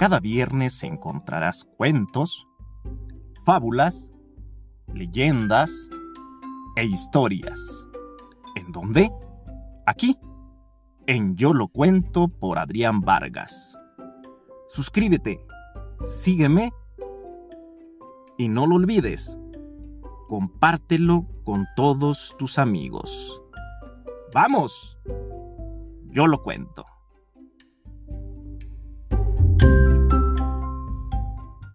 Cada viernes encontrarás cuentos, fábulas, leyendas e historias. ¿En dónde? Aquí, en Yo lo cuento por Adrián Vargas. Suscríbete, sígueme y no lo olvides, compártelo con todos tus amigos. ¡Vamos! Yo lo cuento.